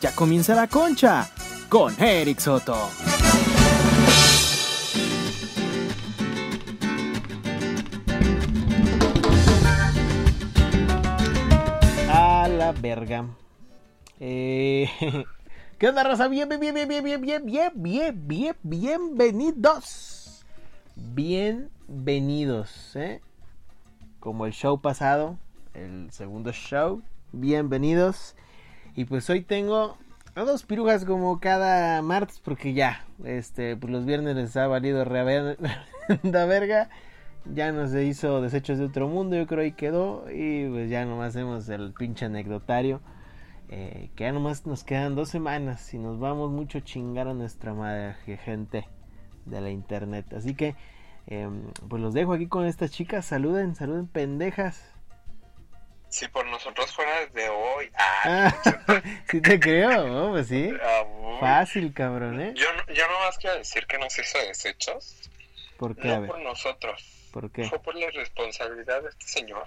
Ya comienza la concha con Eric Soto. A la verga. Eh, ¿Qué onda, raza? Bien, bien, bien, bien, bien, bien, bien, bien, bien, bien, bienvenidos. Bienvenidos, ¿eh? Como el show pasado, el segundo show. Bienvenidos. Y pues hoy tengo a dos pirujas como cada martes, porque ya, este, pues los viernes les ha valido la verga. Ya no se hizo Desechos de Otro Mundo, yo creo ahí quedó. Y pues ya nomás hacemos el pinche anecdotario. Eh, que ya nomás nos quedan dos semanas y nos vamos mucho a chingar a nuestra madre, gente de la internet. Así que, eh, pues los dejo aquí con estas chicas. Saluden, saluden, pendejas. Si por nosotros fuera desde hoy. Ah, sí te creo, ¿no? pues sí. Ah, Fácil, cabrón, ¿eh? Yo, yo nomás quiero decir que nos hizo desechos. ¿Por qué? No por nosotros. ¿Por qué? Fue por la responsabilidad de este señor.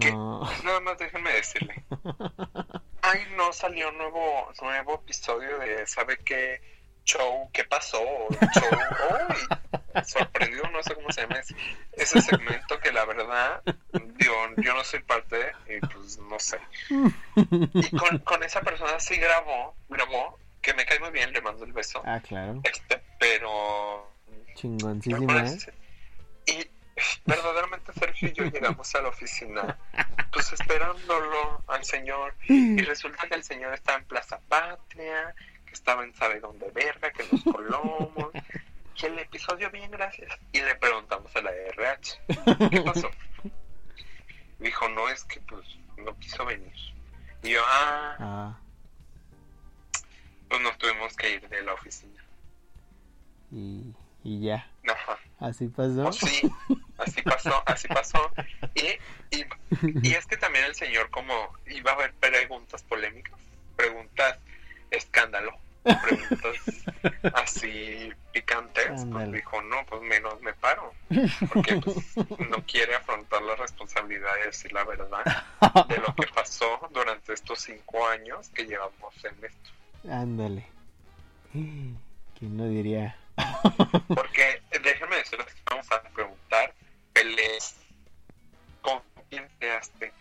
Que, No. Nada más déjenme decirle. Ay, no salió nuevo nuevo episodio de ¿sabe qué show? ¿Qué pasó? Show. Uy, sorprendido, no sé cómo se llama ese, ese segmento que la verdad, digo, yo no soy parte y pues no sé. Y con, con esa persona sí grabó, grabó, que me cae muy bien, le mando el beso. Ah, claro. Este, pero Chingoncísima, ¿eh? y verdaderamente Sergio y yo llegamos a la oficina, pues esperándolo al señor, y resulta que el señor estaba en Plaza Patria, estaba en sabe dónde verga, que nos colomos, que el episodio bien, gracias. Y le preguntamos a la RH, ¿qué pasó? Dijo, no, es que pues no quiso venir. Y yo, ah, Ah, pues nos tuvimos que ir de la oficina. y, y ya. Ajá. Así pasó. Pues sí, así pasó, así pasó. Y, y, y es que también el señor como iba a haber preguntas polémicas, preguntas escándalo, preguntas así picantes, pues dijo, no, pues menos me paro, porque pues, no quiere afrontar la responsabilidad de decir la verdad de lo que pasó durante estos cinco años que llevamos en esto. Ándale. ¿Quién no diría? Porque déjenme decirles que vamos a preguntar, pelees, con quién quedaste,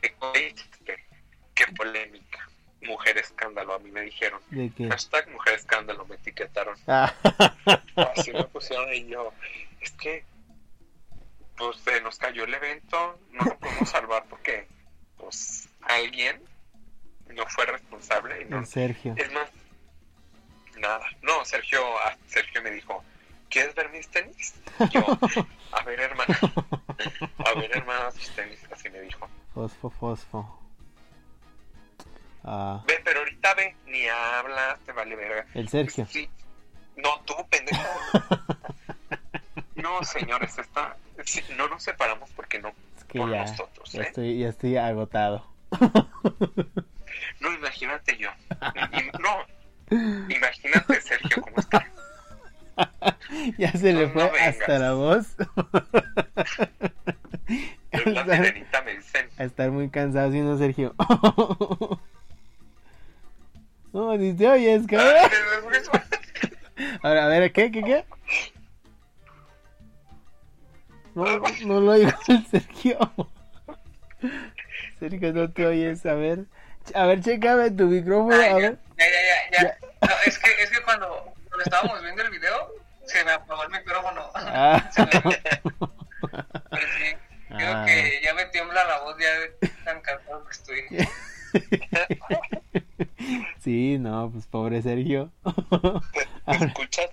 qué hiciste, qué polémica, mujer escándalo, a mí me dijeron. ¿De qué? Hashtag mujer escándalo, me etiquetaron. Ah, Así me pusieron y yo, es que, pues se nos cayó el evento, no lo podemos salvar porque, pues, alguien no fue responsable y no, el Sergio. es más, nada. No, Sergio, ah, Sergio me dijo, ¿quieres ver mis tenis? Yo, a ver, hermana, a ver, hermana, tus tenis, así me dijo. Fosfo, fosfo. Ah, Ve, pero ahorita ve, ni hablas, te vale verga. el Sergio. Sí. No, tú, pendejo. No, señores, está, sí, no nos separamos porque no Es que por ya, nosotros, ya ¿eh? estoy, ya estoy agotado. No, imagínate yo. No, imagínate, Sergio, cómo está. ya se le fue no hasta la voz. La Estar- me dicen. a estar muy cansado, ¿sí no, Sergio? No, si te oyes, cabrón. Ahora, a ver, ¿qué, qué, qué? No, no lo oigo el Sergio. Sergio, no te oyes, a ver. A ver, chécame tu micrófono, Ay, a ya, ver. ya, ya, ya, ya. No, es que, es que cuando, cuando estábamos viendo el video, se me apagó el micrófono. Ah. Se me- Pero sí, creo Ah. que ya me tiembla la voz ya de tan cansado que estoy. Sí, no, pues pobre Sergio. Te escuchas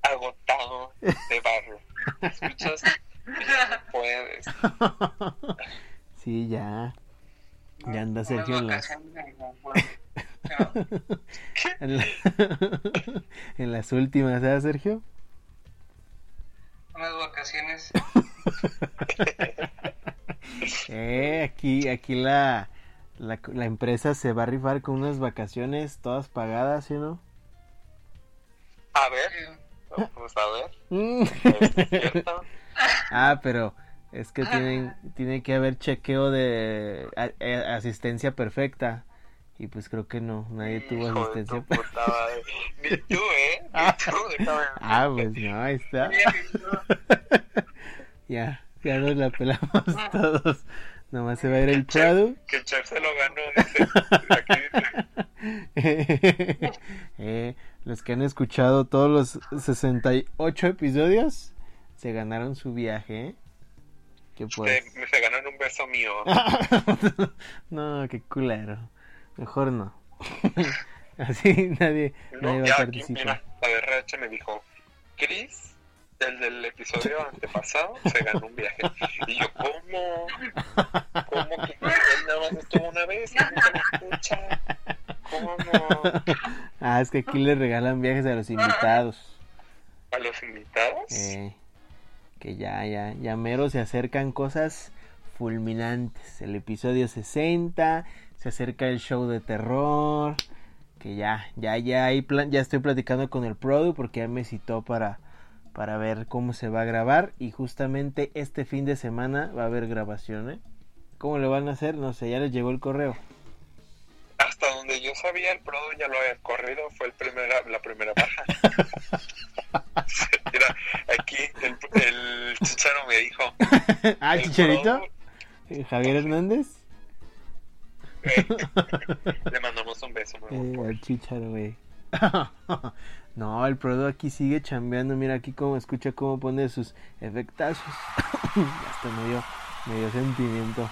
agotado de barro. Te escuchas no puedes. Sí, ya. Ya anda Sergio en las, en en, la- en las últimas, ¿sabes, Sergio? unas vacaciones. Eh, aquí, aquí la, la, la empresa se va a rifar con unas vacaciones todas pagadas, ¿sí o no? A ver, vamos a ver. Mm. Ah, pero es que tienen, tiene que haber chequeo de a- eh, asistencia perfecta. Y pues creo que no, nadie tuvo Hijo asistencia. tu puta. Ni tú, ¿eh? Ni tú, déjame Ah, pues no, ahí está. Tú, Ya, ya nos la pelamos todos. Nomás se va a ir el Prado. Que Chef se lo ganó, dice. Aquí dice. Eh, los que han escuchado todos los 68 episodios se ganaron su viaje. ¿eh? Que pues. Se, se ganaron un beso mío. no, qué culero. Mejor no. Así nadie, No, nadie va ya a aquí, participar. mira, la me dijo, Chris, el del episodio antepasado, se ganó un viaje. Y yo, ¿cómo? ¿Cómo que él nada más estuvo una vez me escucha? ¿Cómo? Ah, es que aquí le regalan viajes a los invitados. ¿A los invitados? Eh, que ya, ya, ya mero se acercan cosas fulminantes. El episodio 60, se acerca el show de terror. Que ya, ya, ya, ya estoy platicando con el Produ porque ya me citó para, para ver cómo se va a grabar. Y justamente este fin de semana va a haber grabación, ¿eh? ¿Cómo le van a hacer? No sé, ya les llegó el correo. Hasta donde yo sabía, el Prodo ya lo había corrido, fue el primera, la primera baja. Mira, aquí el, el chicharo me dijo, ah, el Chicharito. Prodo, Eh, Javier Hernández. eh, le mandamos un beso, Eh, al chicharo, güey. No, el Prodo aquí sigue chambeando. Mira aquí cómo escucha cómo pone sus efectazos. Hasta me dio, me dio sentimiento.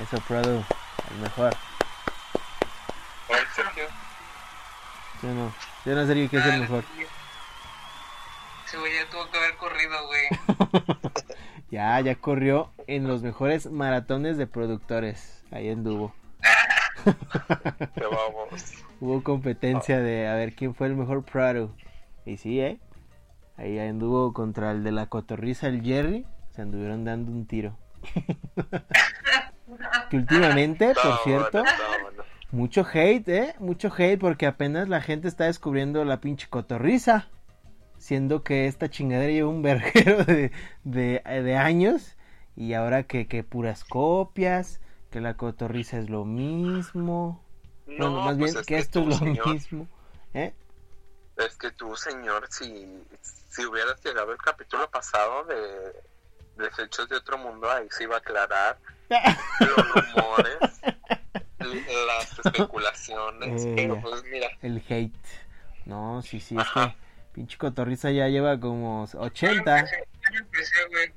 Eso, Prodo, el mejor. Sergio, Yo no, yo no sé qué es el mejor. Ese güey ya tuvo que haber corrido, güey. Ya, ya corrió en los mejores maratones de productores. Ahí anduvo. te vamos. Hubo competencia de a ver quién fue el mejor Prado. Y sí, ¿eh? Ahí anduvo contra el de la cotorriza, el Jerry. Se anduvieron dando un tiro. que últimamente, por cierto, mucho hate, ¿eh? Mucho hate porque apenas la gente está descubriendo la pinche cotorriza. Siendo que esta chingadera lleva un verguero de, de, de años. Y ahora que, que puras copias, que la cotorriza es lo mismo. No, bueno, más pues bien que esto tú, es lo señor, mismo. ¿Eh? Es que tú, señor, si, si hubieras llegado el capítulo pasado de Desechos de Otro Mundo, ahí se iba a aclarar los rumores, las especulaciones, Eh. pero pues mira, El hate. No, sí, sí, es que Ajá. pinche cotorriza ya lleva como Yo 80. empecé, yo empecé, güey.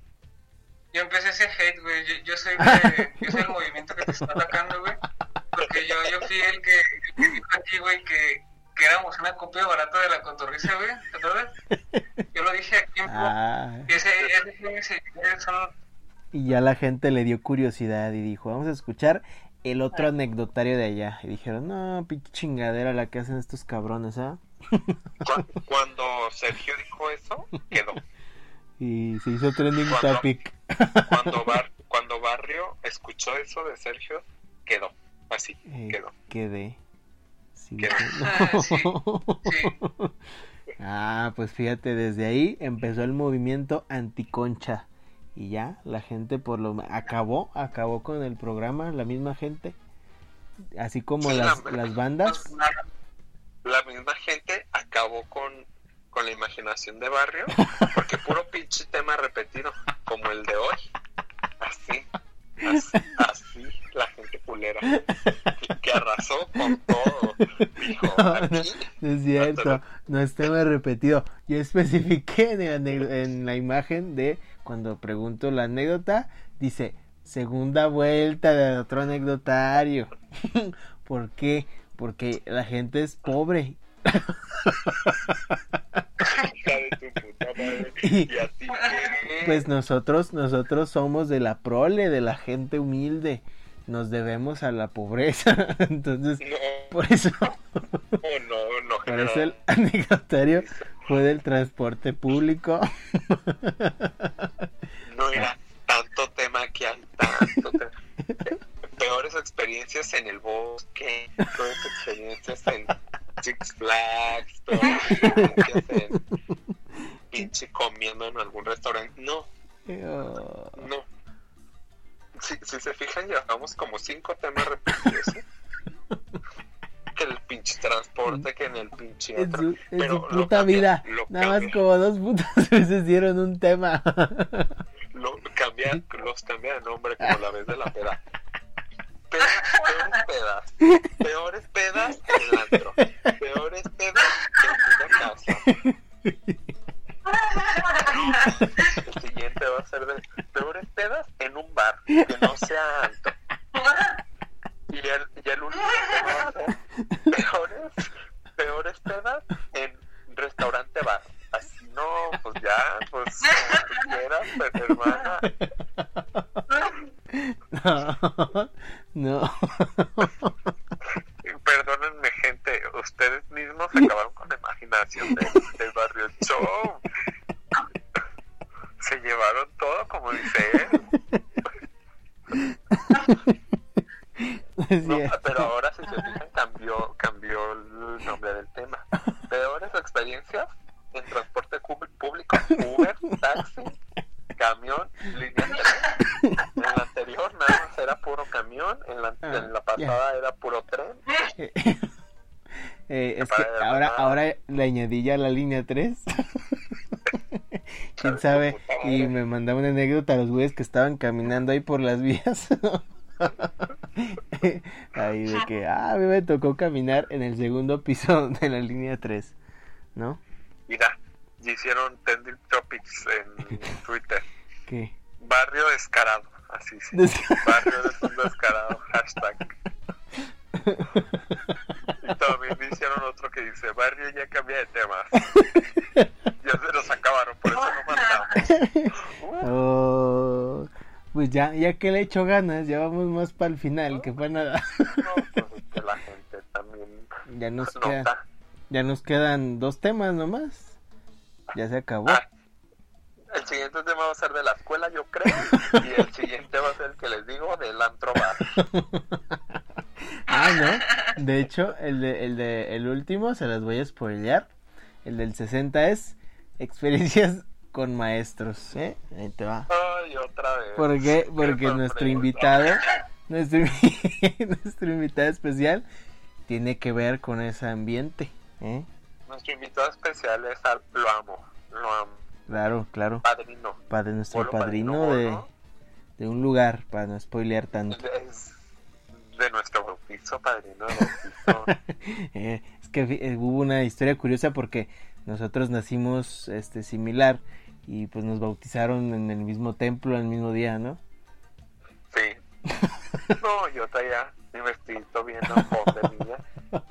Yo empecé ese hate, güey. Yo, yo soy de, yo soy el movimiento que te está atacando, güey. Porque yo, yo fui el que, el que dijo aquí, güey, que, que éramos una copia barata de la cotorriza, güey. ¿Te acuerdas? Yo lo dije aquí en Ah, Y ese, ese son y ya la gente le dio curiosidad y dijo, vamos a escuchar el otro anecdotario de allá. Y dijeron, no, pinche chingadera la que hacen estos cabrones, ¿ah? cu- cuando Sergio dijo eso, quedó. Y se hizo trending Cuando- topic. Cuando, Bar, cuando Barrio escuchó eso de Sergio, quedó. Así, Eh, quedó. quedé. Sí, no. Ah, pues fíjate, desde ahí empezó el movimiento anticoncha. Y ya, la gente por lo acabó, acabó con el programa, la misma gente. Así como Sí, las, la- las bandas. La misma gente acabó con, con la imaginación de Barrio, porque puro pinche tema repetido, como el de hoy. Así, así, así la gente culera, que, que arrasó con todo. Dijo, No, no, aquí, no es cierto, no es tema repetido. Yo especifiqué en, el en la imagen de cuando pregunto la anécdota, dice segunda vuelta de otro anecdotario. ¿Por qué? Porque la gente es pobre. hija de tu puta madre, y a ti? Pues nosotros, nosotros somos de la prole, de la gente humilde. Nos debemos a la pobreza. Entonces, No, por eso, no, no, no, por eso el anecdotario fue del transporte público. no era tanto tema que hay tanto tema. peores experiencias en el bosque peores experiencias en Six Flags peores experiencias en pinche comiendo en algún restaurante no no si, si se fijan llevamos como cinco temas repetidos ¿eh? transporte que en el pinche En su, en Pero su puta vida. Nada más como dos putas veces dieron un tema. Lo, los cambia de nombre como la vez de la peda. Pe- peores pedas. Peores pedas en el antro. Peores pedas en una casa. El siguiente va a ser de peores pedas en un bar que no sea antro. Y el, y el último va a ser peores, peores pedas en restaurante bar. Así no, pues ya, pues como tú quieras, pues, hermana. No. no. Perdónenme, gente, ustedes mismos acabaron con la imaginación de- del barrio show. Se llevaron todo, como dice él. Es No, cierto. pero ahora, si se fijan, cambió, cambió el nombre del tema. Peores experiencias en transporte cu- público, Uber, taxi, camión, línea 3. En la anterior nada más era puro camión, en la, Ah, en la pasada era puro tren. Eh, es que ahora, ahora le añadí ya la línea 3. Quién sabe. Y me mandaba una anécdota a los güeyes que estaban caminando ahí por las vías. ahí de que, ah, a mí me tocó caminar en el segundo piso de la línea 3. ¿No? Mira, hicieron trending topics en Twitter. ¿Qué? Barrio descarado, así sí. Des- Barrio des- descarado, hashtag. Y también hicieron otro que dice, barrio ya cambia de temas. Ya se los acabaron, por eso no mandamos. Oh, pues ya, ya que le he hecho ganas, ya vamos más para el final, que fue nada. no, pues es que la gente también Ya nos, queda, ya nos quedan dos temas nomás. Ya se acabó. Ah, el siguiente tema va a ser de la escuela, yo creo. Y el siguiente va a ser el que les digo del antro bar. Ah, no. De hecho, el de, el de el último se las voy a spoilear. El del 60 es experiencias con maestros, ¿eh? Ahí te va. Ay, otra vez. ¿Por qué? Qué Porque nuestro invitado, nuestro, nuestro invitado especial tiene que ver con ese ambiente, ¿eh? Nuestro invitado especial es al... Lo amo, lo amo. Claro, claro. Padrino. Para nuestro padrino padrino, de, de un lugar, para no spoilear tanto. Es de nuestro bautizo, padrino de bautizo. Eh, es que eh, hubo una historia curiosa porque nosotros nacimos este similar y pues nos bautizaron en el mismo templo el mismo día, ¿no? Sí. No, yo traía mi vestidito bien a fondo de niña.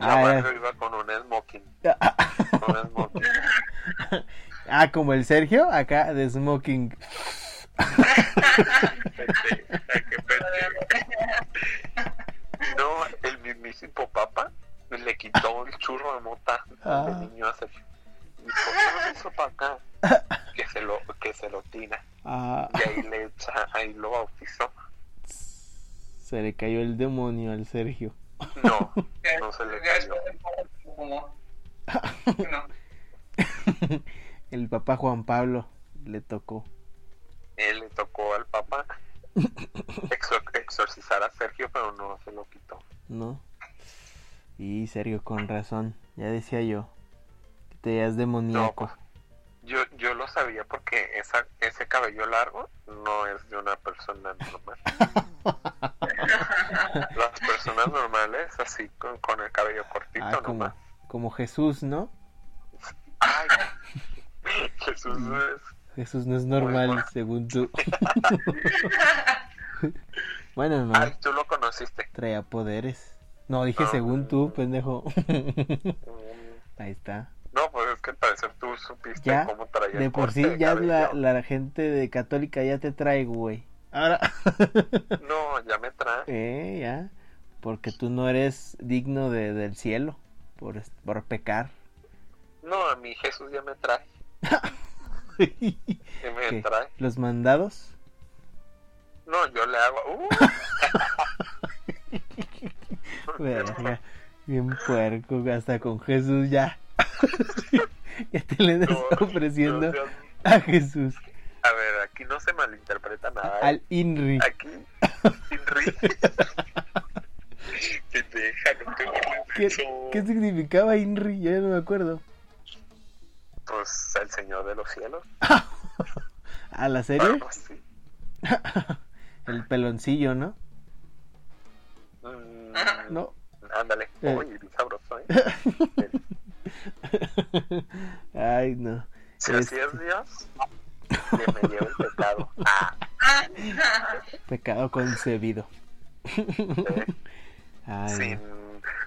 Ah, La iba con un smoking. Con un smoking. Ah, como el Sergio, acá de smoking. El mismísimo papa le quitó el churro de mota Ah. al niño a Sergio. Y dijo, ¿qué no hizo para acá? Que se lo, que se lo tira. Ah, Y ahí le echa, ahí lo bautizó. se le cayó el demonio al Sergio. No, no se le cayó. No. el papá Juan Pablo le tocó. Él le tocó al papá exor- exorcizar a Sergio, pero no se lo quitó. ¿no? Y Sergio, con razón, ya decía yo, que te veías demoníaco. Yo, yo lo sabía porque esa, ese cabello largo no es de una persona normal. Las personas normales, así con, con el cabello cortito Ah, como, nomás. como Jesús, ¿no? Ay, Jesús es... Jesús no es normal, bueno. según tú. bueno, no, Ay, tú lo conociste. traía poderes. No, dije Ah. según tú, pendejo. Mm, Ahí está. No, pues es que al parecer tú supiste Ya, cómo traía De por sí, de ya la, la gente de católica ya te trae, güey. Ahora, No, ya me trae. eh, ya. Porque tú no eres digno de, del cielo por, por pecar. No, a mí Jesús ya me trae. Ya me trae. Los mandados. No, yo le hago... ¡Uh! Verga, bien puerco, hasta con Jesús ya. ya te le estás No, ofreciendo no a Jesús, A ver, aquí no se malinterpreta nada. ¿eh? al INRI. Aquí, sin ri- Pendeja, no te ¿Qué, ¿Qué significaba Inri? Ya no me acuerdo. Pues el Señor de los Cielos. ¿A la serie? Algo así. El peloncillo, ¿no? Mm, No. Ándale. Eh. Uy, bien sabroso, ¿eh? Ay, no. Si así Este, es Dios, que me lleve el pecado. Ah, Pecado concebido. eh, Ay, sin...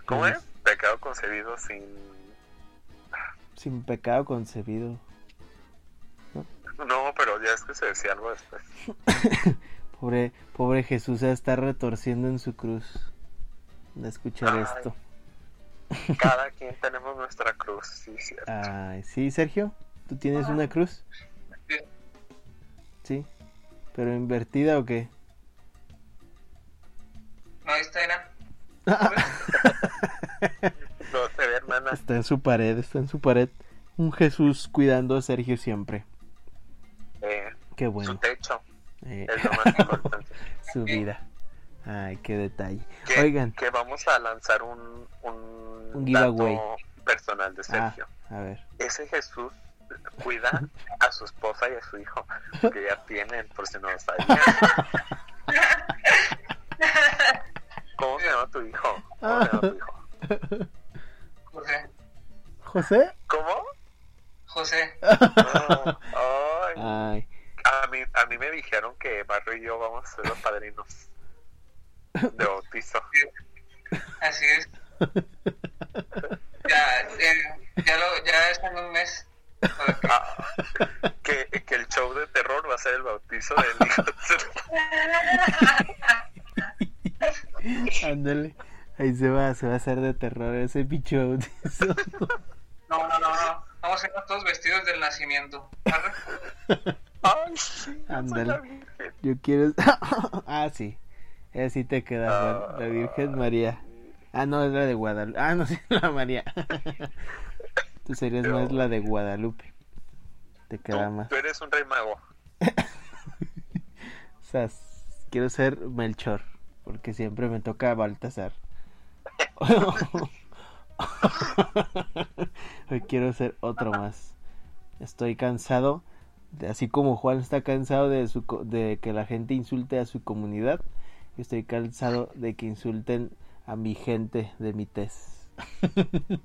¿Cómo Pues- es? Pecado concebido sin... Sin pecado concebido. No, pero ya es que se decía algo después. Pobre, pobre Jesús se está retorciendo en su cruz. De escuchar Ay. esto. Cada quien tenemos nuestra cruz, sí, cierto. Ay, sí, Sergio. ¿Tú tienes una cruz? Sí. Sí. ¿Pero invertida o qué? No, está, era. No se ve, hermana. Está en su pared, está en su pared. Un Jesús cuidando a Sergio siempre. Eh, Qué Su bueno. techo Eh, es lo más importante. su vida. Ay, qué detalle. Que, Oigan, que vamos a lanzar un, un, Un giveaway. dato personal de ah, Sergio. a ver. Ese Jesús cuida a su esposa y a su hijo, que ya tienen, por si no lo sabían. ¿Cómo se llama tu hijo? ¿Cómo se llama tu hijo? José. ¿José? ¿Cómo? José. Ay, Ay, a, mí, a mí me dijeron que Barrio y yo vamos a ser los padrinos de bautizo. Así es. Ya, eh, ya, lo, ya es en un mes. Ah, que, que el show de terror va a ser el bautizo del hijo de ándale. Ahí se va, se va a hacer de terror ese bicho bautizo. No, no, no, no. Vamos a irnos todos vestidos del nacimiento. Ay, sí, yo soy Ándale. la virgen. Yo quiero. ah, sí. Así te queda, Juan. La Virgen María. Ah, no, es la de Guadalupe. Ah, no, sí, la María. Tú serías No. más la de Guadalupe. Te queda Tú, más. tú eres un rey mago. O sea, s- quiero ser Melchor. Porque siempre me toca Baltasar. Hoy quiero ser otro más. Estoy cansado. Así como Juan está cansado de, su, de que la gente insulte a su comunidad. Estoy cansado de que insulten a mi gente de mi tez.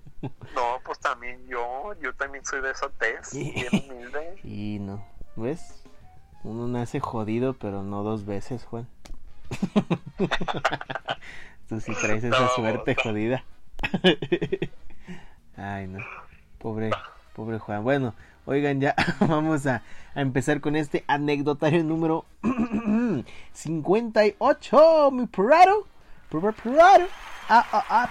No, pues también yo, yo también soy de esa tez, bien humilde. Y no, ¿ves? Uno nace jodido, pero no dos veces, Juan. Tú sí traes esa No, suerte no. jodida. Ay, no. Pobre, pobre Juan. Bueno, oigan, ya vamos a, a empezar con este anecdotario número 58, mi perrado. Perro, perrado. Ah, ah, ah.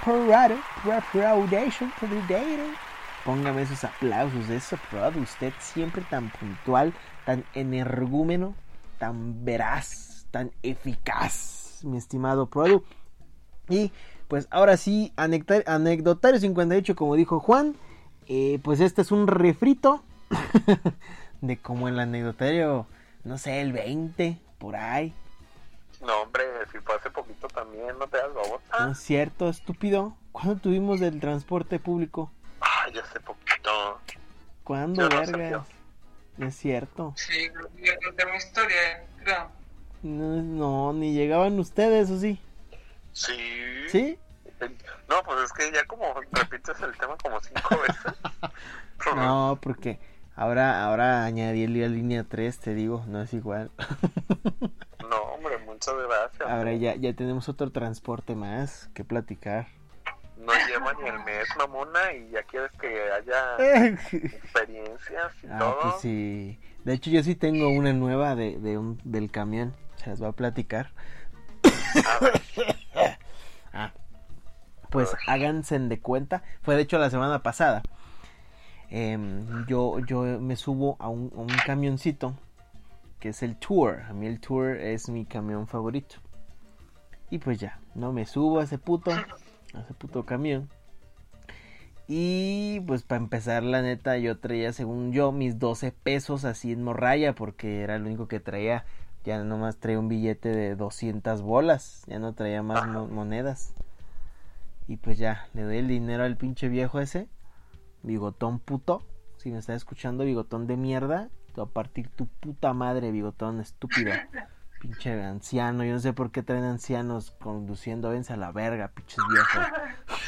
Póngame esos aplausos eso, Prod. Usted siempre tan puntual, tan energúmeno, tan veraz, tan eficaz, mi estimado Produ. Y pues ahora sí, anecdotario 58, como dijo Juan. eh, pues este es un refrito de como el anecdotario, no sé, el 20, por ahí. No, hombre, si fue hace poquito también, no te das ¿No babota. es cierto, estúpido? ¿Cuándo tuvimos del transporte público? Ay, hace poquito. ¿Cuándo, Yo no vergas? No es cierto. Sí, creo que ya conté mi historia, creo. No, no, ni llegaban ustedes, ¿o sí? Sí. ¿Sí? No, pues es que ya como repites el tema como cinco veces. No, porque ahora, ahora añadí la línea 3, te digo, no es igual. No, hombre, muchas gracias. Ahora ya, ya tenemos otro transporte más que platicar. No lleva ni el mes, mamona, y ya quieres que haya experiencias y Ah, todo. pues sí. De hecho, yo sí tengo una nueva de, de un, del camión. Se las voy a platicar. A ver, Ah, pues háganse de cuenta. Fue de hecho la semana pasada. Em, yo, yo me subo a un, camioncito que es el Tour. A mí el Tour es mi camión favorito. Y pues ya, no me subo a ese puto, a ese puto camión. Y pues para empezar, la neta, yo traía, según yo, mis 12 pesos así en morralla, porque era lo único que traía. Ya nomás traía un billete de 200 bolas, ya no traía más mo- monedas. Y pues ya, le doy el dinero al pinche viejo ese. Bigotón puto. Si me estás escuchando, bigotón de mierda. Te voy a partir tu puta madre, bigotón estúpido. Pinche anciano. Yo no sé por qué traen ancianos conduciendo. Vense a la verga, pinches viejos.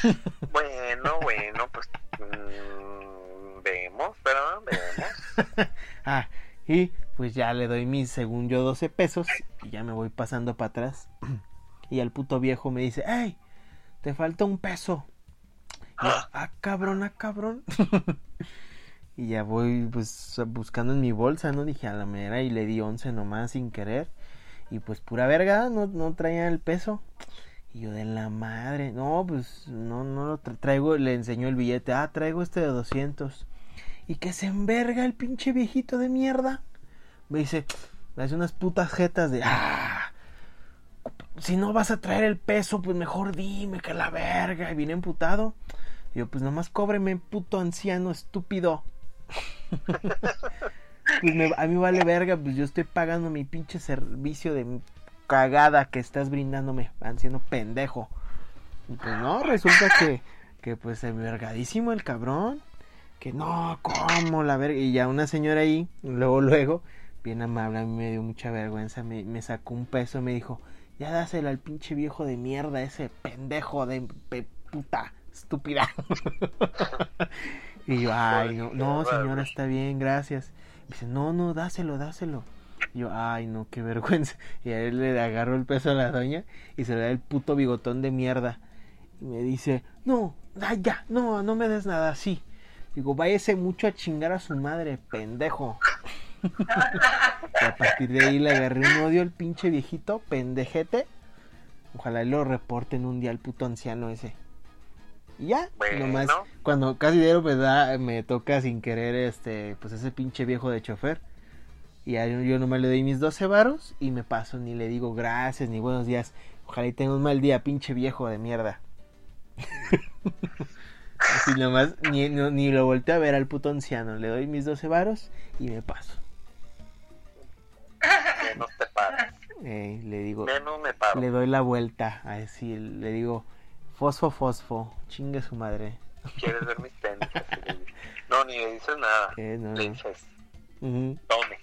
Bueno, bueno, pues mm, vemos, ¿verdad? Vemos. ah, y pues ya le doy mis, según yo, 12 pesos. Y ya me voy pasando para atrás. y el puto viejo me dice, ¡Ey! Te falta un peso. Ah, cabrón, ah, cabrón. y ya voy pues buscando en mi bolsa, ¿no? Dije a la manera y le di 11 nomás sin querer. Y pues pura verga, no, no traía el peso. Y yo de la madre, no, pues no, no lo tra- traigo, le enseñó el billete, ah, traigo este de 200. Y que se enverga el pinche viejito de mierda. Me dice, me hace unas putas jetas de, ah, si no vas a traer el peso, pues mejor dime que la verga. Y viene emputado. Y yo, pues nomás cóbreme, puto anciano estúpido. pues a mí vale verga, pues yo estoy pagando mi pinche servicio de cagada que estás brindándome, anciano pendejo. Y pues no, resulta que, que pues envergadísimo el cabrón. Que no, ¿cómo la verga? Y ya una señora ahí, luego, luego, bien amable, a mí me dio mucha vergüenza, me, me sacó un peso, me dijo, ya dáselo al pinche viejo de mierda, ese pendejo de puta, estúpida. y yo, ay, no, no, señora, está bien, gracias. Me dice, no, no, dáselo, dáselo. Y yo, ay, no, qué vergüenza. Y a él le agarró el peso a la doña y se le da el puto bigotón de mierda. Y me dice, no, ya, no, no me des nada así. Digo, váyase mucho a chingar a su madre, pendejo. y a partir de ahí le agarré un odio al pinche viejito, pendejete. Ojalá y lo reporten un día al puto anciano ese. Y ya, Bueno. nomás cuando casi dieron me da, me toca sin querer este, pues ese pinche viejo de chofer. Y ya yo, yo nomás le doy mis 12 varos y me paso, ni le digo gracias, ni buenos días. Ojalá y tenga un mal día, pinche viejo de mierda. Así nomás, ni, no- ni lo volteo a ver al puto anciano. Le doy mis 12 varos y me paso. Menos te paras. Eh, le digo, Menos me paro. le doy la vuelta a decir, le digo, fosfo, fosfo, chingue su madre. ¿Quieres ver mis tenis? No, ni le dices nada. Eh, no, Le tome.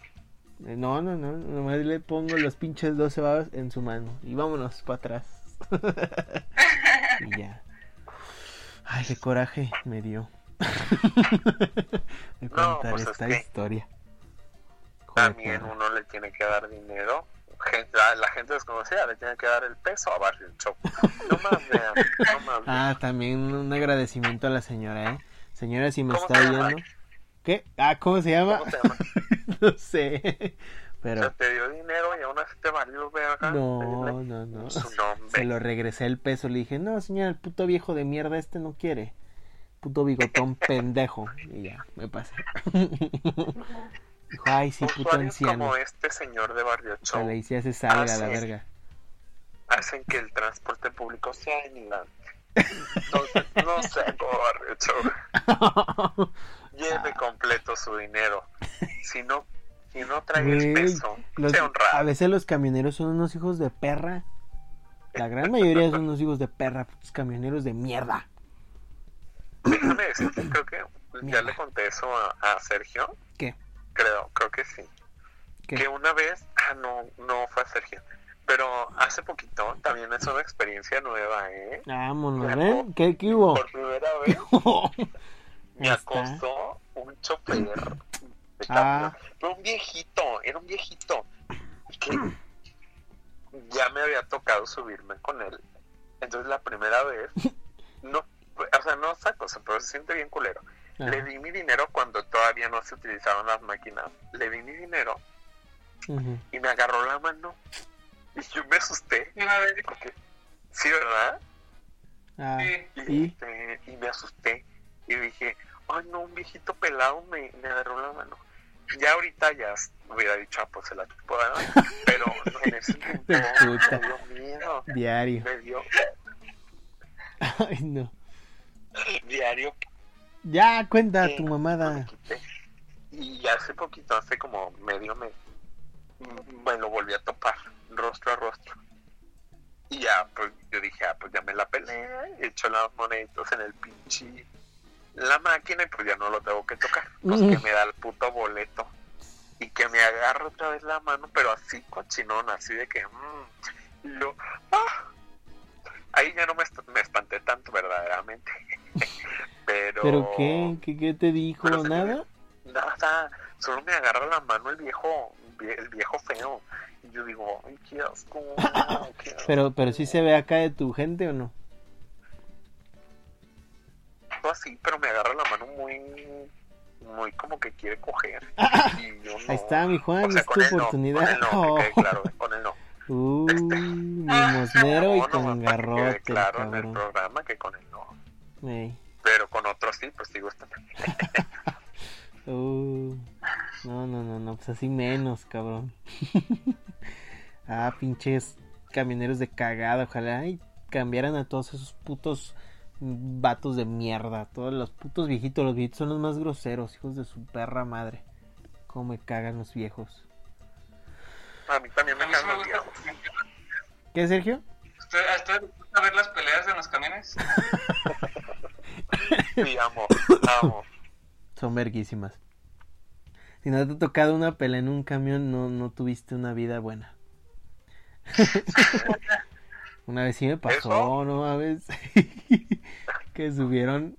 Eh, No, no, no, nomás le pongo los pinches 12 varos en su mano y vámonos para atrás. y ya. Ay, qué coraje me dio. de contar pues es esta que historia. Joder, También uno le tiene que dar dinero. Gente, la gente desconocida le tiene que dar el peso a Barrio Show. No no. Ah, también un agradecimiento a la señora, ¿eh? Señora, si me ¿Cómo está oyendo. ¿Qué? Ah, ¿cómo se llama? ¿Cómo se llama? no sé. O Pero sea, te dio dinero y aún así te valió verga. no, no, no. Su nombre. Se lo regresé el peso. Le dije, no, señora, el puto viejo de mierda este no quiere. Puto bigotón pendejo. Y ya, me pasé. Ay, sí, puto anciano. como este señor de Barrio O sea, Show le hice se salga a la verga. hacen que el transporte público sea inundante. Entonces, no sea como Barrio Show. Lleve Ah. completo su dinero. Si no, si no trae el peso, Los- sea a honrado. veces los camioneros son unos hijos de perra. La gran mayoría son unos hijos de perra, putos camioneros de mierda. Déjame decirte, creo que ya Mierda. le conté eso a, a Sergio. ¿Qué? Creo, creo que sí. ¿Qué? Que una vez, ah, no, no fue a Sergio. Pero hace poquito también es una experiencia nueva, ¿eh? Vámonos, ¿ven? ¿Qué, qué hubo? Por primera vez me acosó un chofer de Ah. Pero un viejito, era un viejito. Que ya me había tocado subirme con él. Entonces la primera vez, no, o sea, no esa cosa, pero se siente bien culero. Ah, Le di mi dinero cuando todavía no se utilizaban las máquinas. Le di mi dinero y me agarró la mano. Y yo me asusté. Porque, sí, ¿verdad? Ah, sí, Y, ¿Y? este, y me asusté. Y dije, ay no, un viejito pelado me, me agarró la mano. Ya ahorita ya hubiera dicho, ah, pues se la ¿verdad? Pero no, en ese momento me dio miedo. diario. Me dio Ay, no. diario Ya, cuenta tu me mamada. Y hace poquito, hace como medio mes, me lo volví a topar, rostro a rostro. Y ya, pues yo dije, ah, pues ya me la peleé, echo las moneditas en el pinche la máquina y pues ya no lo tengo que tocar. Pues Mm. que me da el puto boleto. Y que me agarro otra vez la mano, pero así cochinona, así de que... mm, y yo, ah. Ahí ya no me, est- me espanté tanto verdaderamente. pero... ¿Pero qué? ¿Qué, qué te dijo? Me- ¿Nada? Nada, solo me agarra la mano el viejo, el viejo feo. Y yo digo, ay, qué asco. qué asco". Pero, pero sí se ve acá de tu gente o no? así, pero me agarra la mano muy, muy como que quiere coger. Y yo no. Ahí está, mi Juan, O sea, es tu no, oportunidad. Con él no, que claro, con él no. Uy, Este. y con garrote, claro en el programa que con él no. Ey. Pero con otros sí, pues sigo estando. Uh, no, no, no, no, pues así menos, cabrón. ah, pinches camioneros de cagada, ojalá y cambiaran a todos esos putos vatos de mierda. Todos los putos viejitos, los viejitos son los más groseros, hijos de su perra madre. Cómo me cagan los viejos. A mí también me A sí cagan los viejos. ¿Qué, Sergio? ¿Usted- ¿A usted le gusta ver las peleas de los camiones? Sí, amo, amo. Son verguísimas. Si no te ha tocado una pelea en un camión, no, no tuviste una vida buena. una vez sí me pasó, ¿Eso? ¿no? A veces que subieron,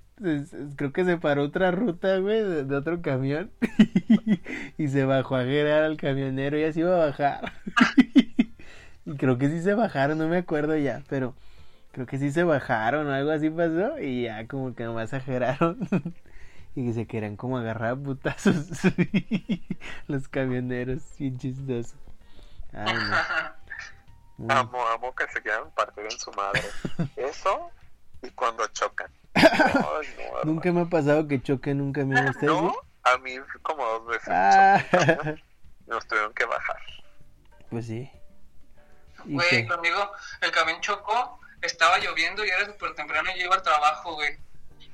creo que se paró otra ruta, güey, de, de otro camión y se bajó a guerrear al camionero y así iba a bajar. y creo que sí se bajaron, no me acuerdo ya, pero creo que sí se bajaron o algo así pasó y ya como que nomás exageraron. Y que se querían como agarrar a putazos los camioneros, bien chistoso. Ay, no. Muy- Amo, amo que se quieran partir en su madre. Eso y cuando chocan. Ay, no, Nunca me ha pasado que choquen un camión ustedes. No, sí? a mí como dos veces Ah, nos tuvieron que bajar. pues sí. ¿Y Güey, conmigo el camión chocó, estaba lloviendo y era súper temprano y yo iba al trabajo, güey.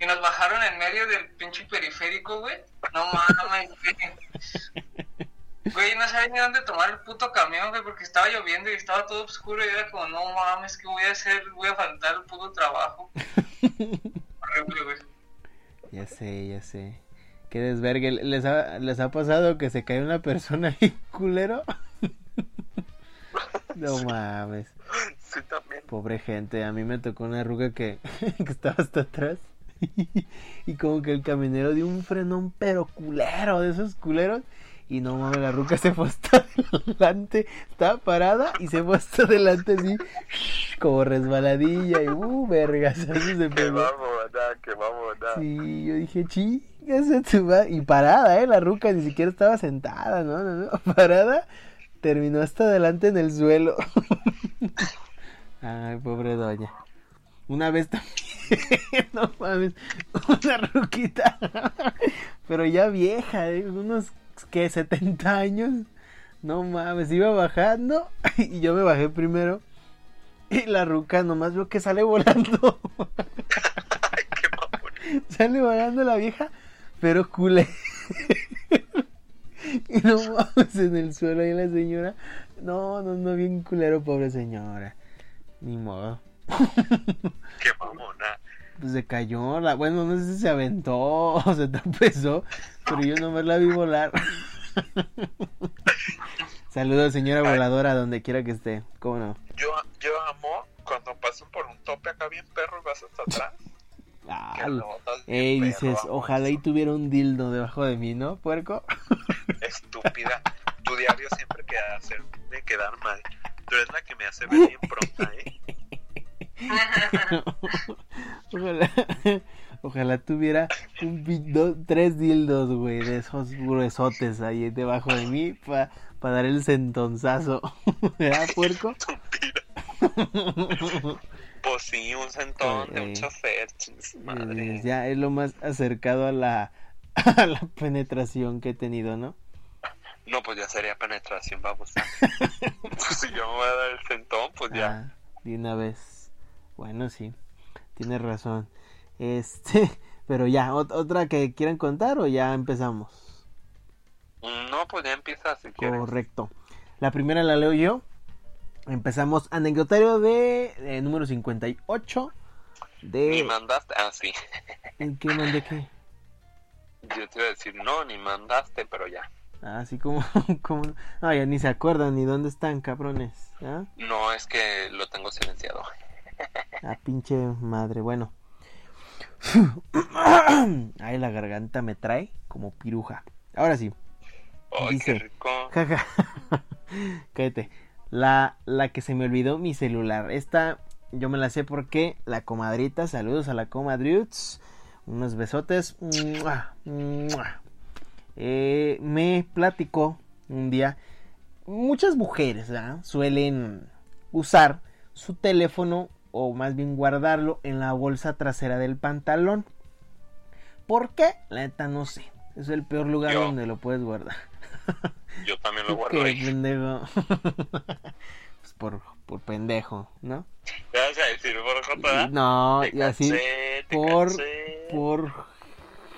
Y nos bajaron en medio del pinche periférico, güey. No mames, güey. Güey, no sabía ni dónde tomar el puto camión, güey, porque estaba lloviendo y estaba todo oscuro y era como, no mames, ¿qué voy a hacer? Voy a faltar el puto trabajo. Horrible, güey. Ya sé, ya sé. Qué desvergue. ¿Les ha, ¿Les ha pasado que se cae una persona ahí, culero? No mames. Sí, también. Pobre gente, a mí me tocó una arruga que, que estaba hasta atrás. Y como que el camionero dio un frenón, pero culero, de esos culeros. Y no mames, la ruca se fue hasta adelante. Estaba parada y se fue hasta adelante así, como resbaladilla. Y uh, vergas, así se Que pegó. Que vamos. Sí, yo dije, chinga, se te va. Y parada, eh, la ruca ni siquiera estaba sentada, no, no, no. Parada, terminó hasta adelante en el suelo. Ay, pobre doña. Una vez también, no mames, una ruquita, pero ya vieja, eh, unos que 70 años. No mames, iba bajando y yo me bajé primero. Y la ruca nomás veo que sale volando. Sale volando la vieja, pero culé. y no mames en el suelo ahí la señora. No, no, no, bien culero, pobre señora. Ni modo. Qué mamona. Pues se cayó, la, bueno, no sé si se aventó o se tropezó, pero yo nomás la vi volar. Saludos, señora voladora, donde quiera que esté. ¿Cómo no? Yo, yo amo cuando paso por un tope acá bien perro y vas hasta atrás. Bien ey, perro, dices, ojalá y eso. tuviera un dildo debajo de mí, ¿no, puerco? Estúpida. Tu diario siempre queda hacer de quedar mal. Tú eres la que me hace ver bien pronta, ¿eh? Ojalá, ojalá tuviera un pi- do- tres dildos, güey, de esos gruesotes ahí debajo de mí para dar el sentonzazo. ¿Verdad, puerco? Pues sí, un sentón de Eh, un chofer, chis, madre. Ya es lo más acercado a la, a la penetración que he tenido, ¿no? No, pues ya sería penetración, vamos. pues si yo me voy a dar el sentón, pues ya. Ah, de una vez. Bueno, sí, tienes razón. Este, pero ya, ot- otra que quieran contar o ya empezamos. No, pues ya empieza si quieres. Correcto. La primera la leo yo. Empezamos anecdotario de eh, número 58 Ni de... mandaste. Ah, sí. ¿En qué mandé qué? Yo te iba a decir, no, ni mandaste, pero ya. Así como, como... No, ya ni se acuerdan ni dónde están, cabrones. No, es que lo tengo silenciado. Ah, pinche madre, bueno. Ay, la garganta me trae como piruja. Ahora sí. Ay, Dice. qué rico. Jaja. Cállate. La, la que se me olvidó mi celular. Esta yo me la sé porque la comadrita, saludos a la comadriuts. Unos besotes. Mua, mua. Eh, me platicó un día. Muchas mujeres ¿verdad? suelen usar su teléfono o más bien guardarlo en la bolsa trasera del pantalón. ¿Por qué? La neta no sé. Es el peor lugar Yo. donde lo puedes guardar. Yo también lo ¿Tú guardo ahí. pendejo? pues por, por pendejo, ¿no? ¿Te vas a decir por Jota? No, y así cansé, por, cansé. por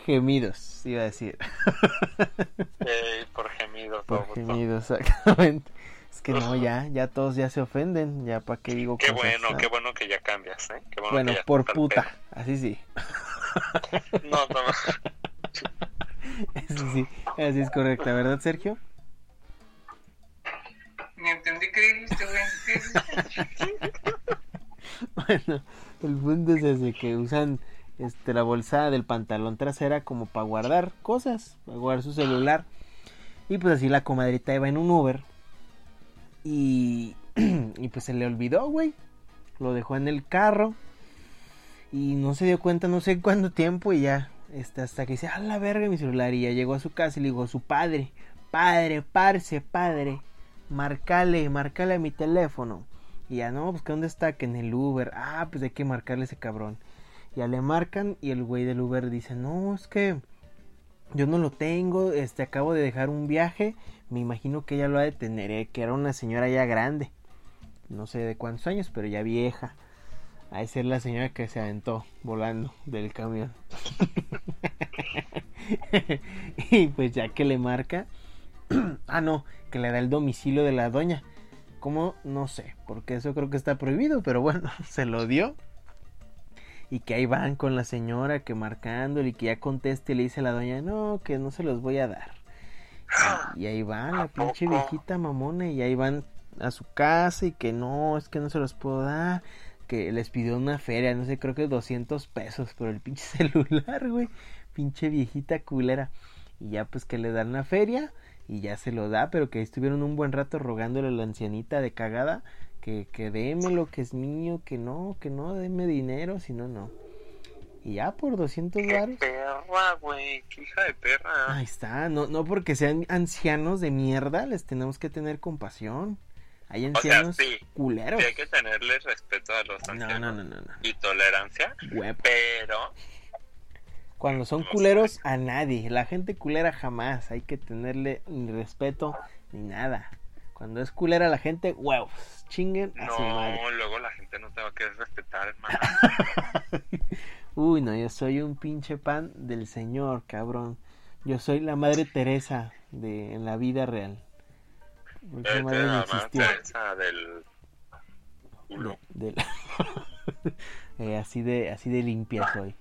gemidos, iba a decir. Eh, por gemidos, Por baboso. gemidos, exactamente. Es que no, ya, ya todos ya se ofenden, ya para qué digo Qué cosas. bueno, ¿no? qué bueno que ya cambias, ¿eh? Qué bueno, Bueno, que ya por puta, así sí. No, no, Eso sí, así es correcta, ¿verdad, Sergio? Ni entendí qué dijiste, güey. Bueno, el punto es ese que usan este la bolsa del pantalón trasera como para guardar cosas, para guardar su celular. Y pues así la comadrita iba en un Uber y, y pues se le olvidó, güey. Lo dejó en el carro y no se dio cuenta no sé cuánto tiempo y ya este, hasta que dice, a la verga mi celular y ya llegó a su casa y le dijo, su padre, padre, parce, padre, marcale, marcale a mi teléfono. Y ya no, pues que dónde está, que en el Uber. Ah, pues hay que marcarle a ese cabrón. Ya le marcan y el güey del Uber dice, no, es que yo no lo tengo, este, acabo de dejar un viaje, me imagino que ella lo ha de tener, eh, que era una señora ya grande, no sé de cuántos años, pero ya vieja. A esa es la señora que se aventó volando del camión. y pues ya que le marca, ah no, que le da el domicilio de la doña. ¿Cómo? No sé, porque eso creo que está prohibido, pero bueno, se lo dio. Y que ahí van con la señora que marcándole y que ya conteste y le dice a la doña, no, que no se los voy a dar. Y, ahí va la ¿A pinche poco? viejita mamona y ahí van a su casa y que no, es que no se los puedo dar. Que les pidió una feria, no sé, creo que 200 pesos por el pinche celular, güey. Pinche viejita culera. Y ya pues que le dan la feria y ya se lo da, pero que estuvieron un buen rato rogándole a la ancianita de cagada que, que deme lo que es mío, que no, que no, deme dinero, si no, no. Y ya por 200 Qué baros. perra, güey. Qué hija de perra. Ahí está, no, no porque sean ancianos de mierda, les tenemos que tener compasión. Hay O sea, ancianos sí. culeros. Sí hay que tenerle respeto a los No, ancianos. no, no, no, no. Y tolerancia. Pero Cuando son culeros, a nadie. La gente culera jamás. Hay que tenerle ni respeto ni nada. Cuando es culera la gente, huevos. Chinguen a su madre. no, luego la gente no te va a querer respetar, hermano. Uy, no, yo soy un pinche pan del Señor, cabrón. Yo soy la madre Teresa de en la vida real. Madre no la existió. Teresa del culo. De- de- Eh, así de así de limpia soy.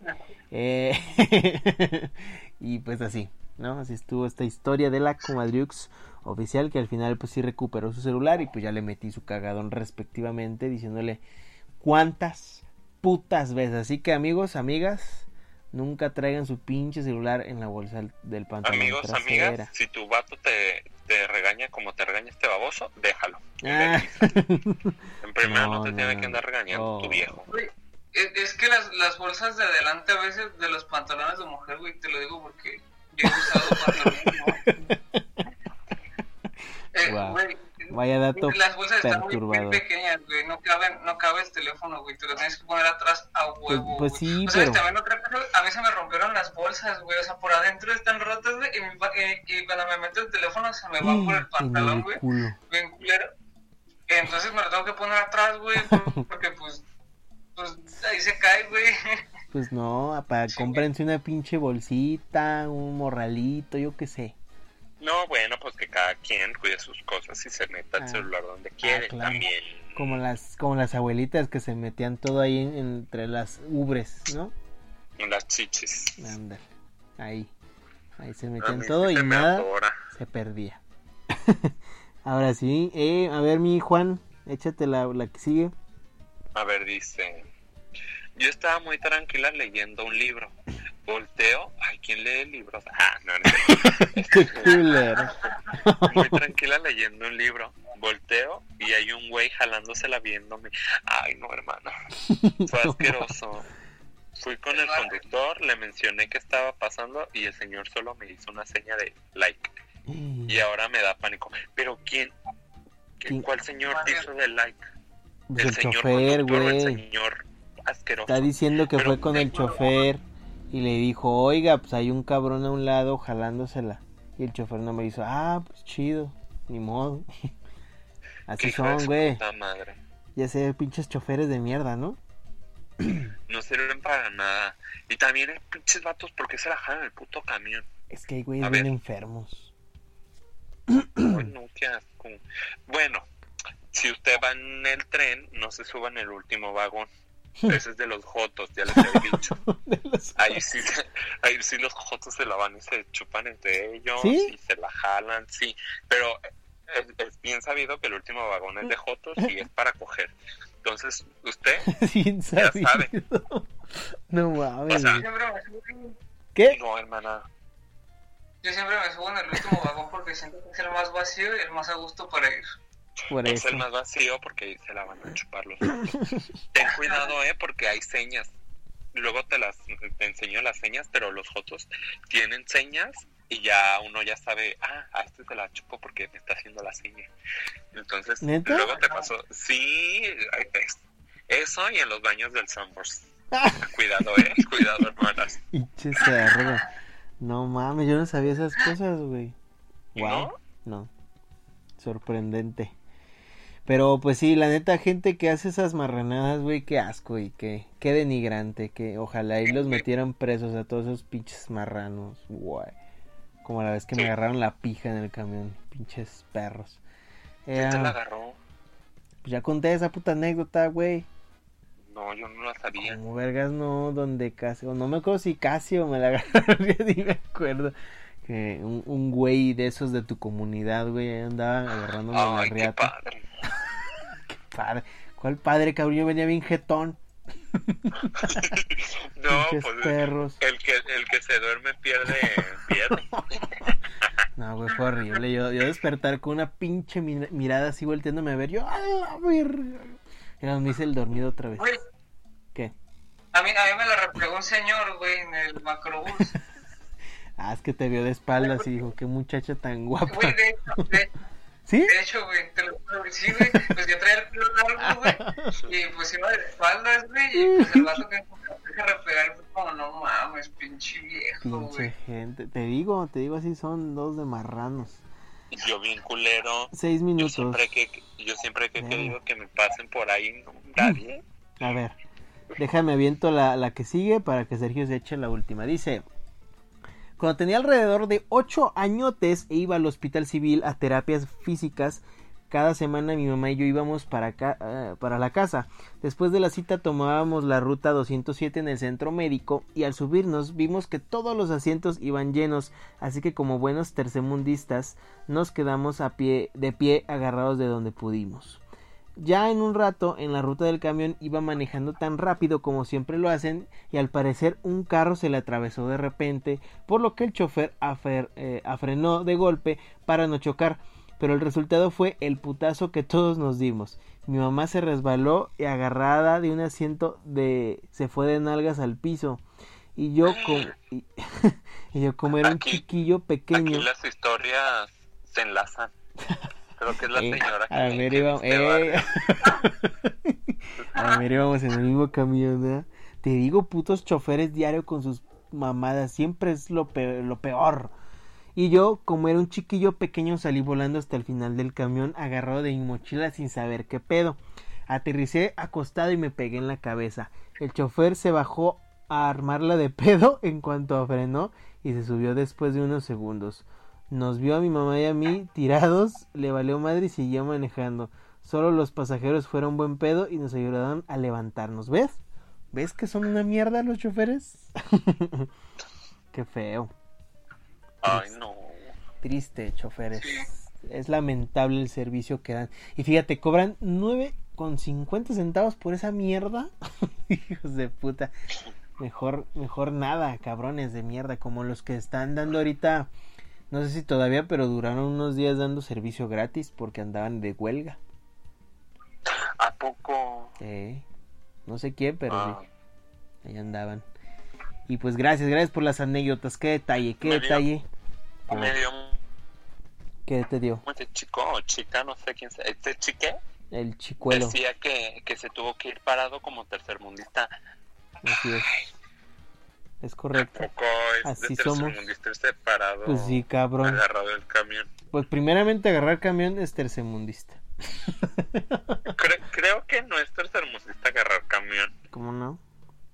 Eh, y pues así, ¿no? Así estuvo esta historia de la comadriux oficial que al final pues sí recuperó su celular y pues ya le metí su cagadón respectivamente diciéndole cuántas putas veces. Así que amigos, amigas, nunca traigan su pinche celular en la bolsa del- pantalón Amigos, trasera. amigas, si tu vato te, te regaña como te regaña este baboso, déjalo. Ah. En primera no, No, te no, tiene no. que andar regañando Oh. tu viejo. Es que las, las bolsas de adelante a veces de los pantalones de mujer, güey, te lo digo porque yo he usado pantalones. ¿no? Eh, Guau. güey, Vaya dato las bolsas están muy, muy pequeñas, güey, no caben, no cabe el teléfono, güey, te lo tienes que poner atrás a huevo. pues güey. sí, O sea, pero- también otra cosa, a mí se me rompieron las bolsas, güey, o sea, por adentro están rotas, güey, y, pa- y- cuando me meto el teléfono se me va por el pantalón, güey, bien culero. Entonces me lo tengo que poner atrás, güey, por- porque pues, pues ahí se cae, güey. Pues no, para Sí. cómprense una pinche bolsita, un morralito, yo qué sé. No, bueno, pues que cada quien cuide sus cosas y se meta el Ah. celular donde quiere. claro. También. Como las, como las abuelitas que se metían todo ahí en- entre las ubres, ¿no? En las chichis. Ándale, ahí. Ahí se metían todo y nada se perdía. Ahora sí, eh, a ver mi Juan, échate la, la que sigue. A ver, dice. Yo estaba muy tranquila leyendo un libro. Volteo. Ay, ¿quién lee libros? Ah, no, no. Qué muy tranquila leyendo un libro. Volteo y hay un güey jalándosela viéndome. Ay, no, hermano. Fue asqueroso. Fui con el conductor, le mencioné que estaba pasando y el señor solo me hizo una seña de like. Y ahora me da pánico. Pero ¿quién? ¿Quién? ¿Cuál señor hizo de like? Pues el señor chofer, conductor o el güey. señor asqueroso. Está diciendo que Pero fue con el chofer y le dijo, oiga, pues hay un cabrón a un lado jalándosela. Y el chofer no me hizo, ah, pues chido, ni modo. Así son, güey. Ya sé, pinches choferes de mierda, ¿no? No sirven para nada. Y también hay pinches vatos, ¿por qué se la jalan el puto camión? Es que hay güeyes bien enfermos. Ay, no, qué asco. Bueno, si usted va en el tren, no se suba en el último vagón. Ese es de los jotos, ya les he dicho. Los- Ahí sí, ahí sí los jotos se la van y se chupan entre ellos ¿Sí? y se la jalan, sí. Pero es, es bien sabido que el último vagón es de jotos y es para coger. Entonces, usted, Bien Ya sabido. sabe. No mames. O sea, ¿Qué? no, hermana, yo siempre me subo en el último vagón porque siento que es el más vacío y el más a gusto para ir. Por es eso. el más vacío porque se la van a chupar los. Ten cuidado, eh, porque hay señas. Luego te las te enseño las señas, pero los jotos tienen señas y ya uno ya sabe, ah, a este se la chupo porque me está haciendo la seña. Entonces, ¿Neta? luego te pasó, sí, es- eso y en los baños del Sunburst. Cuidado, eh, cuidado, hermanas. No mames, yo no sabía esas cosas, güey. Wow. ¿No? No. Sorprendente. Pero pues sí, la neta, gente que hace esas marranadas, güey, qué asco y qué, qué denigrante, que ojalá y los metieran presos a todos esos pinches marranos, güey. Como la vez que me agarraron la pija en el camión, pinches perros. ¿Quién te la agarró? pues ya conté esa puta anécdota, güey. No, yo no la sabía. Como vergas no, donde casi, o no me acuerdo si casi o me la agarraron, ya ni me acuerdo. Que un, un güey de esos de tu comunidad, güey, andaba agarrándome la Ay, qué riata. padre. Padre. ¿Cuál padre, cabrón? Yo venía bien jetón. No, pues perros. el que, el que se duerme pierde, pierde. No, güey, fue horrible. Yo, yo despertar con una pinche mi- mirada así volteándome a ver. Yo, ¡a la verga! Y me hice el dormido otra vez. Güey, ¿Qué? a mí, a mí me la replegó un señor, güey, en el macrobús. Ah, es que te vio de espaldas y dijo, qué muchacha tan guapa. Güey, de hecho, de, ¿Sí? de hecho, güey, te lo juro, sí, güey, pues yo traía el pelo largo, güey, y pues iba de espaldas, güey, y pues el vato que me deja replegar fue como, no mames, pinche viejo, Pinche güey. gente. Te digo, te digo así, son dos de marranos. Yo bien culero. Seis Yo minutos. siempre que, yo siempre que querido que me pasen por ahí, no, nadie. A ver, déjame aviento la, la que sigue para que Sergio se eche la última. Dice, cuando tenía alrededor de 8 añotes e iba al hospital civil a terapias físicas, cada semana mi mamá y yo íbamos para, acá, eh, para la casa. Después de la cita tomábamos la ruta 207 en el centro médico y al subirnos vimos que todos los asientos iban llenos, así que como buenos tercermundistas nos quedamos a pie, de pie agarrados de donde pudimos. Ya en un rato, en la ruta del camión iba manejando tan rápido como siempre lo hacen y al parecer un carro se le atravesó de repente, por lo que el chofer afer- eh, afrenó de golpe para no chocar, pero el resultado fue el putazo que todos nos dimos. Mi mamá se resbaló y agarrada de un asiento de se fue de nalgas al piso y yo como y, y yo como era un Aquí- chiquillo pequeño Aquí las historias se enlazan. Que es la Eh, señora a ver, que íbamos, viste eh. a ver, íbamos en el mismo camión, ¿verdad? Te digo, putos choferes diario con sus mamadas, siempre es lo peor, lo peor. Y yo, como era un chiquillo pequeño, salí volando hasta el final del camión, agarrado de mi mochila sin saber qué pedo. Aterricé acostado y me pegué en la cabeza. El chofer se bajó a armarla de pedo en cuanto frenó y se subió después de unos segundos. Nos vio a mi mamá y a mí tirados, le valió madre y siguió manejando. Solo los pasajeros fueron buen pedo y nos ayudaron a levantarnos. ¿Ves? ¿Ves que son una mierda los choferes? Qué feo. Ay, no. Triste, choferes. Es lamentable el servicio que dan. Y fíjate, cobran 9 con 50 centavos por esa mierda. Hijos de puta. Mejor, mejor nada, cabrones de mierda, como los que están dando ahorita, no sé si todavía, pero duraron unos días dando servicio gratis porque andaban de huelga. ¿A poco? Eh, no sé quién, pero Ah. sí, ahí andaban. Y pues gracias, gracias por las anécdotas. Qué detalle, qué Me detalle. Me dio ¿Qué te dio? este chico o chica, no sé quién sea. Este chique El chicuelo. decía que, que se tuvo que ir parado como tercermundista. Así es. Es correcto. Poco es Así de somos. tercermundista irse parado. Pues sí, cabrón. Agarrado del camión. Pues primeramente agarrar camión es tercermundista. Cre- creo que no es tercermundista agarrar camión. ¿Cómo no?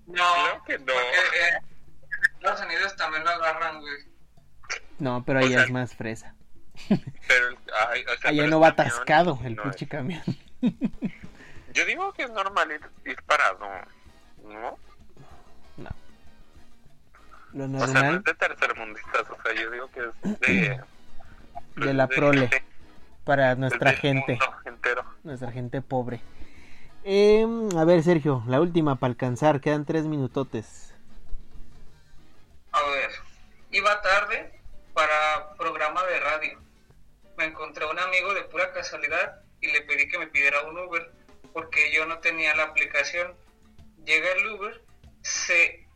No, Creo que no. porque eh, Estados Unidos también lo agarran, güey. No, pero O allá sea, es más fresa. Pero, ay, o sea, Allá pero no va camión atascado el no pinche es- camión. Yo digo que es normal ir, ir parado. No. Lo O sea, no normal es de tercermundistas, o sea, yo digo que es de... de la de prole gente, para es nuestra gente. entero. Nuestra gente pobre. Em, a ver, Sergio, la última para alcanzar. Quedan tres minutotes. A ver, iba tarde para programa de radio. Me encontré a un amigo de pura casualidad y le pedí que me pidiera un Uber porque yo no tenía la aplicación. Llega el Uber, se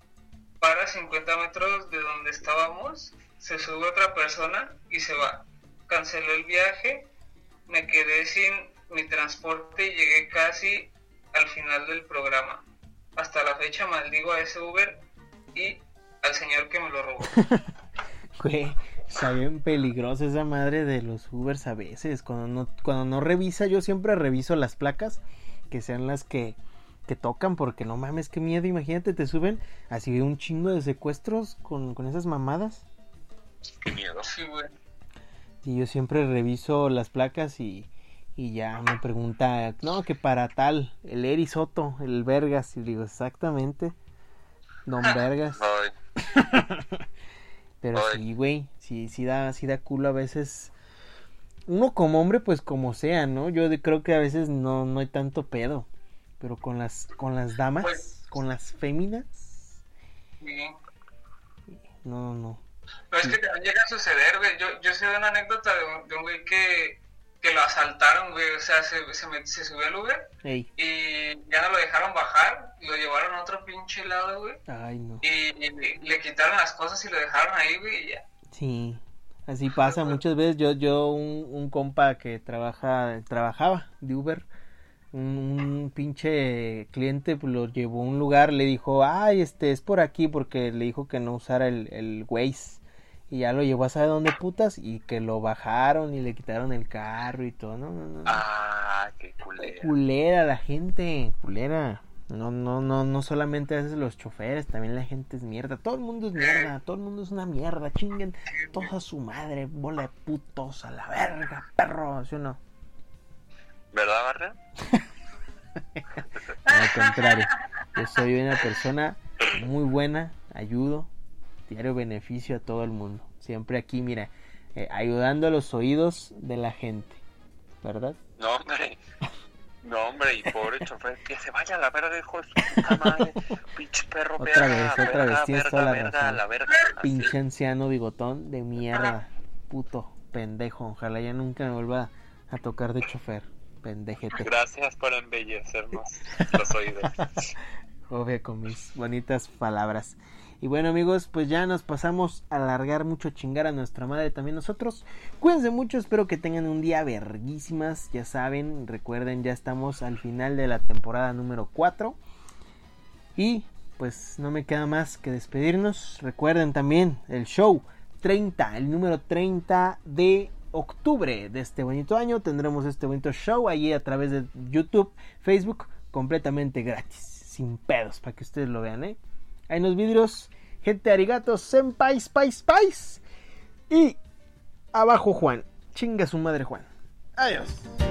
para 50 metros de donde estábamos, se sube otra persona y se va. Canceló el viaje, me quedé sin mi transporte y llegué casi al final del programa. Hasta la fecha maldigo a ese Uber y al señor que me lo robó. Güey, está bien peligrosa esa madre de los Ubers a veces. Cuando no, cuando no revisa, yo siempre reviso las placas que sean las que, que tocan, porque no mames, qué miedo. Imagínate, te suben así un chingo de secuestros con, con esas mamadas. Qué miedo. Sí, güey. Y yo siempre reviso las placas y, y ya me pregunta, no, que para tal, el Eri Soto, el Vergas. Y digo, exactamente, Don Vergas. Ay, Pero Ay. sí, güey, sí, sí da, sí da culo a veces. Uno como hombre, pues como sea, ¿no? Yo de- creo que a veces no, no hay tanto pedo. Pero con las, con las damas, Pues- con las féminas, Sí. no, no. Pero es que también llega a suceder, güey. Yo, yo sé de una anécdota de un, de un güey que, que lo asaltaron, güey. O sea, se, se, met- se subió al Uber Ey, y ya no lo dejaron bajar. Lo llevaron a otro pinche lado, güey. ay, no. Y, y le quitaron las cosas y lo dejaron ahí, güey. Y ya. Sí, así pasa muchas veces. Yo, yo, un, un compa que trabaja, trabajaba de Uber, un, pinche cliente pues, lo llevó a un lugar, le dijo, ay, este, es por aquí, porque le dijo que no usara el, el Waze. Y ya lo llevó a saber dónde putas y que lo bajaron y le quitaron el carro y todo. No, no, no. ah, qué culera. Culera la gente, culera. No, no, no, no solamente a veces los choferes, también la gente es mierda. Todo el mundo es mierda, todo el mundo es una mierda. Chinguen toda su madre, bola de putos a la verga, perro, ¿sí o no? ¿Verdad, Barra? Al contrario, yo soy una persona muy buena, ayudo, diario beneficio a todo el mundo. Siempre aquí, mira, eh, ayudando a los oídos de la gente, ¿verdad? No, hombre. No, hombre, y pobre chofer, que se vaya a la verga, hijo de su puta madre. Pinche perro, Otra verga, vez, otra verga, vez, tienes toda la verga, razón. la verga. Así. Pinche anciano bigotón de mierda, puto, pendejo. Ojalá ya nunca me vuelva a tocar de chofer, pendejete. Gracias por embellecernos los oídos. Obvio con mis bonitas palabras. Y bueno amigos, pues ya nos pasamos a alargar mucho chingar a nuestra madre también nosotros. Cuídense mucho, espero que tengan un día verguísimas. Ya saben, recuerden, ya estamos al final de la temporada número 4. Y pues no me queda más que despedirnos. Recuerden también el show 30, el número 30 de octubre de este bonito año. Tendremos este bonito show allí a través de YouTube, Facebook, completamente gratis, sin pedos, para que ustedes lo vean, ¿eh? Ahí en los vidrios, gente arigato, senpais, pais, pais. Y Abajo Juan. Chinga su madre Juan. Adiós.